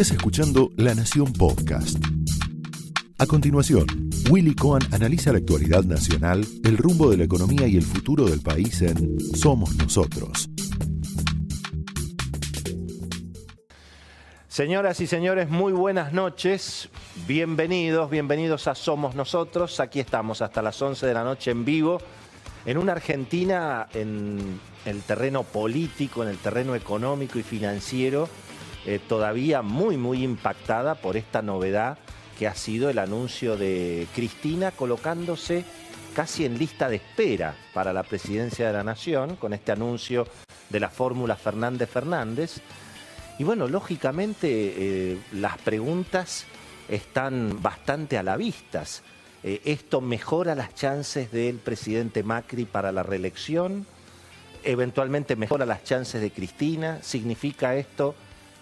Estás escuchando La Nación Podcast. A continuación, Willy Cohen analiza la actualidad nacional, el rumbo de la economía y el futuro del país en Somos Nosotros. Señoras y señores, muy buenas noches. Bienvenidos, bienvenidos a Somos Nosotros. Aquí estamos hasta las 11 de la noche en vivo, en una Argentina en el terreno político, en el terreno económico y financiero, eh, todavía muy, muy impactada por esta novedad que ha sido el anuncio de Cristina colocándose casi en lista de espera para la presidencia de la Nación, con este anuncio de la fórmula Fernández Fernández. Y bueno, lógicamente eh, las preguntas están bastante a la vista. Eh, ¿Esto mejora las chances del presidente Macri para la reelección? ¿Eventualmente mejora las chances de Cristina? ¿Significa esto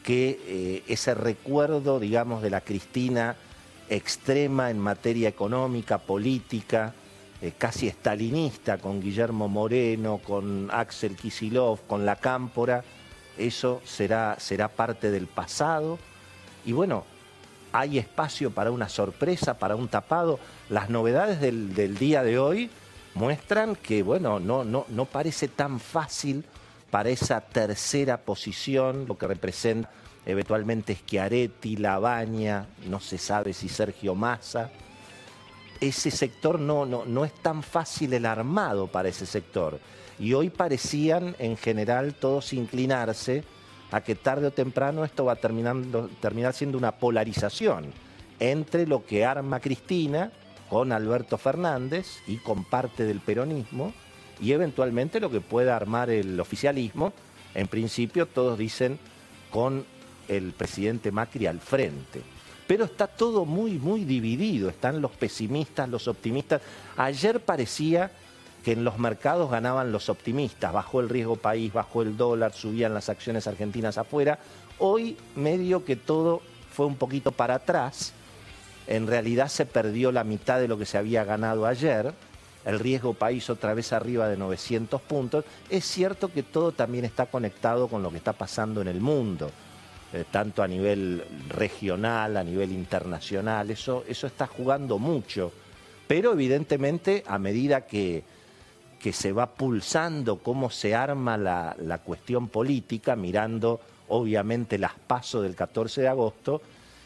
que eh, ese recuerdo, digamos, de la Cristina extrema en materia económica, política, eh, casi estalinista, con Guillermo Moreno, con Axel Kisilov, con la Cámpora, eso será, será parte del pasado. Y bueno, hay espacio para una sorpresa, para un tapado. Las novedades del, del día de hoy muestran que, bueno, no, no, no parece tan fácil para esa tercera posición, lo que representa eventualmente Schiaretti, Labaña, no se sabe si Sergio Massa. Ese sector no, no, no es tan fácil el armado para ese sector. Y hoy parecían en general todos inclinarse a que tarde o temprano esto va a terminar siendo una polarización entre lo que arma Cristina con Alberto Fernández y con parte del peronismo y eventualmente lo que pueda armar el oficialismo. En principio todos dicen con el presidente Macri al frente. Pero está todo muy, muy dividido. Están los pesimistas, los optimistas. Ayer parecía que en los mercados ganaban los optimistas. Bajó el riesgo país, bajó el dólar, subían las acciones argentinas afuera. Hoy medio que todo fue un poquito para atrás. En realidad se perdió la mitad de lo que se había ganado ayer el riesgo país otra vez arriba de 900 puntos, es cierto que todo también está conectado con lo que está pasando en el mundo, eh, tanto a nivel regional, a nivel internacional, eso, eso está jugando mucho, pero evidentemente a medida que, que se va pulsando cómo se arma la, la cuestión política, mirando obviamente las pasos del 14 de agosto,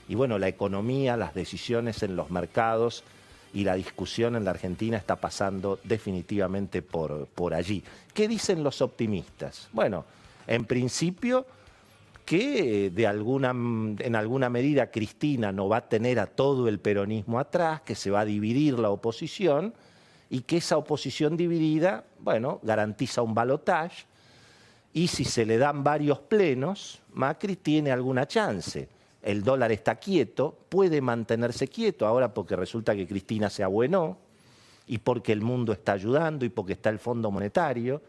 y bueno, la economía, las decisiones en los mercados, y la discusión en la Argentina está pasando definitivamente por, por allí. ¿Qué dicen los optimistas? Bueno, en principio que de alguna, en alguna medida Cristina no va a tener a todo el peronismo atrás, que se va a dividir la oposición y que esa oposición dividida, bueno, garantiza un balotaje y si se le dan varios plenos, Macri tiene alguna chance el dólar está quieto, puede mantenerse quieto ahora porque resulta que Cristina se abuenó y porque el mundo está ayudando y porque está el Fondo Monetario,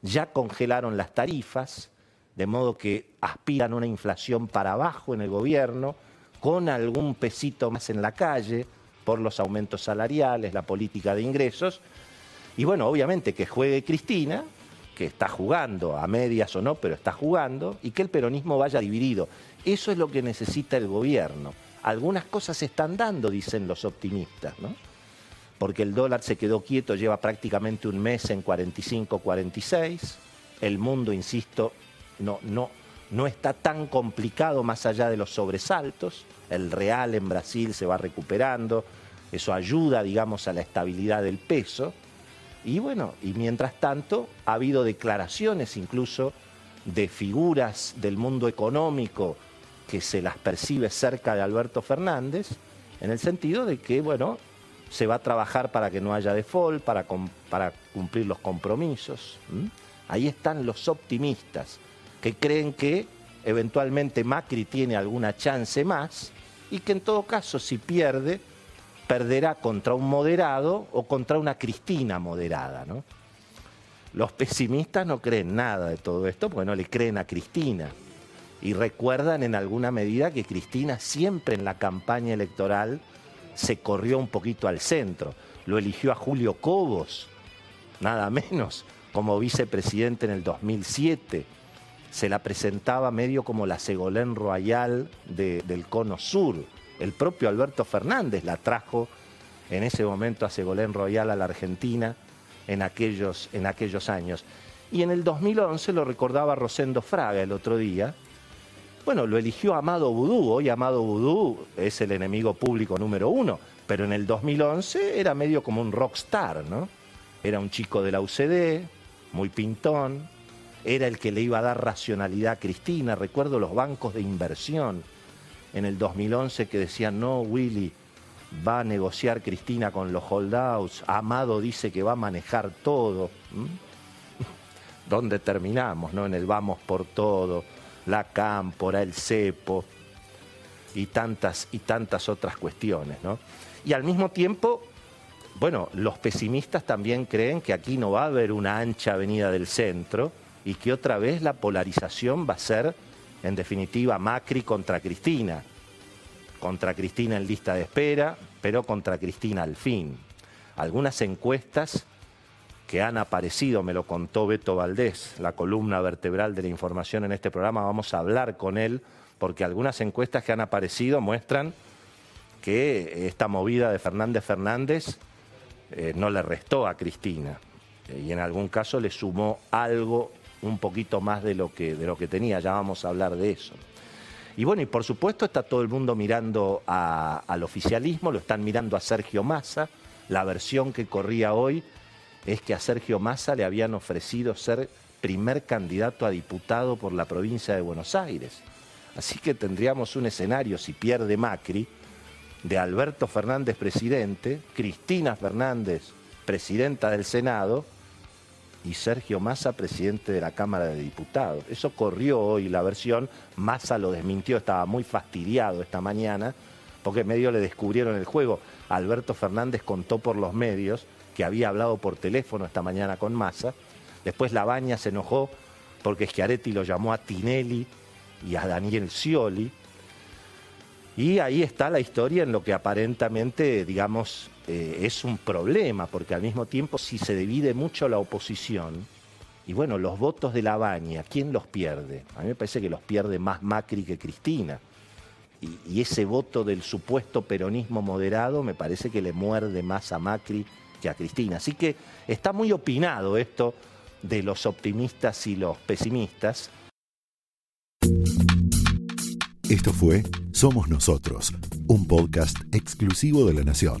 ya congelaron las tarifas, de modo que aspiran una inflación para abajo en el gobierno, con algún pesito más en la calle por los aumentos salariales, la política de ingresos. Y bueno, obviamente que juegue Cristina, que está jugando, a medias o no, pero está jugando, y que el peronismo vaya dividido. Eso es lo que necesita el gobierno. Algunas cosas se están dando, dicen los optimistas, ¿no? Porque el dólar se quedó quieto, lleva prácticamente un mes en 45, 46. El mundo, insisto, no, no, no está tan complicado más allá de los sobresaltos. El real en Brasil se va recuperando. Eso ayuda, digamos, a la estabilidad del peso. Y bueno, y mientras tanto ha habido declaraciones incluso de figuras del mundo económico que se las percibe cerca de Alberto Fernández, en el sentido de que, bueno, se va a trabajar para que no haya default, para, para cumplir los compromisos. Ahí están los optimistas, que creen que eventualmente Macri tiene alguna chance más y que en todo caso, si pierde, perderá contra un moderado o contra una Cristina moderada. ¿no? Los pesimistas no creen nada de todo esto porque no le creen a Cristina. Y recuerdan en alguna medida que Cristina siempre en la campaña electoral se corrió un poquito al centro. Lo eligió a Julio Cobos, nada menos, como vicepresidente en el 2007. se la presentaba medio como la Segolén Royal del Cono Sur. El propio Alberto Fernández la trajo en ese momento a Segolén Royal a la Argentina en aquellos, en aquellos años. Y en el 2011 lo recordaba Rosendo Fraga el otro día. Bueno, lo eligió Amado Vudú. Hoy Amado Vudú es el enemigo público número uno, pero en el 2011 era medio como un rockstar, ¿no? Era un chico de la UCD, muy pintón, era el que le iba a dar racionalidad a Cristina. Recuerdo los bancos de inversión en el 2011 que decían, no, Willy, va a negociar Cristina con los holdouts, Amado dice que va a manejar todo. ¿Dónde terminamos? ¿no? En el vamos por todo, la cámpora, el cepo y tantas, y tantas otras cuestiones. ¿no? Y al mismo tiempo, bueno, los pesimistas también creen que aquí no va a haber una ancha avenida del centro, y que otra vez la polarización va a ser, en definitiva, Macri contra Cristina. Contra Cristina en lista de espera, pero contra Cristina al fin. Algunas encuestas que han aparecido, me lo contó Beto Valdés, la columna vertebral de la información en este programa, vamos a hablar con él, porque algunas encuestas que han aparecido muestran que esta movida de Fernández Fernández eh, no le restó a Cristina y en algún caso le sumó algo un poquito más de lo que, de lo que tenía, ya vamos a hablar de eso. Y bueno, y por supuesto está todo el mundo mirando al oficialismo, lo están mirando a Sergio Massa. La versión que corría hoy es que a Sergio Massa le habían ofrecido ser primer candidato a diputado por la provincia de Buenos Aires. Así que tendríamos un escenario, si pierde Macri, de Alberto Fernández presidente, Cristina Fernández presidenta del Senado y Sergio Massa, presidente de la Cámara de Diputados. Eso corrió hoy la versión, Massa lo desmintió, estaba muy fastidiado esta mañana, porque medio le descubrieron el juego. Alberto Fernández contó por los medios que había hablado por teléfono esta mañana con Massa. Después Labaña se enojó porque Schiaretti lo llamó a Tinelli y a Daniel Scioli. Y ahí está la historia en lo que aparentemente, digamos, eh, es un problema, porque al mismo tiempo si se divide mucho la oposición, y bueno, los votos de la baña, ¿quién los pierde? A mí me parece que los pierde más Macri que Cristina. Y, y, ese voto del supuesto peronismo moderado me parece que le muerde más a Macri que a Cristina. Así que está muy opinado esto de los optimistas y los pesimistas. Esto fue Somos Nosotros, un podcast exclusivo de La Nación.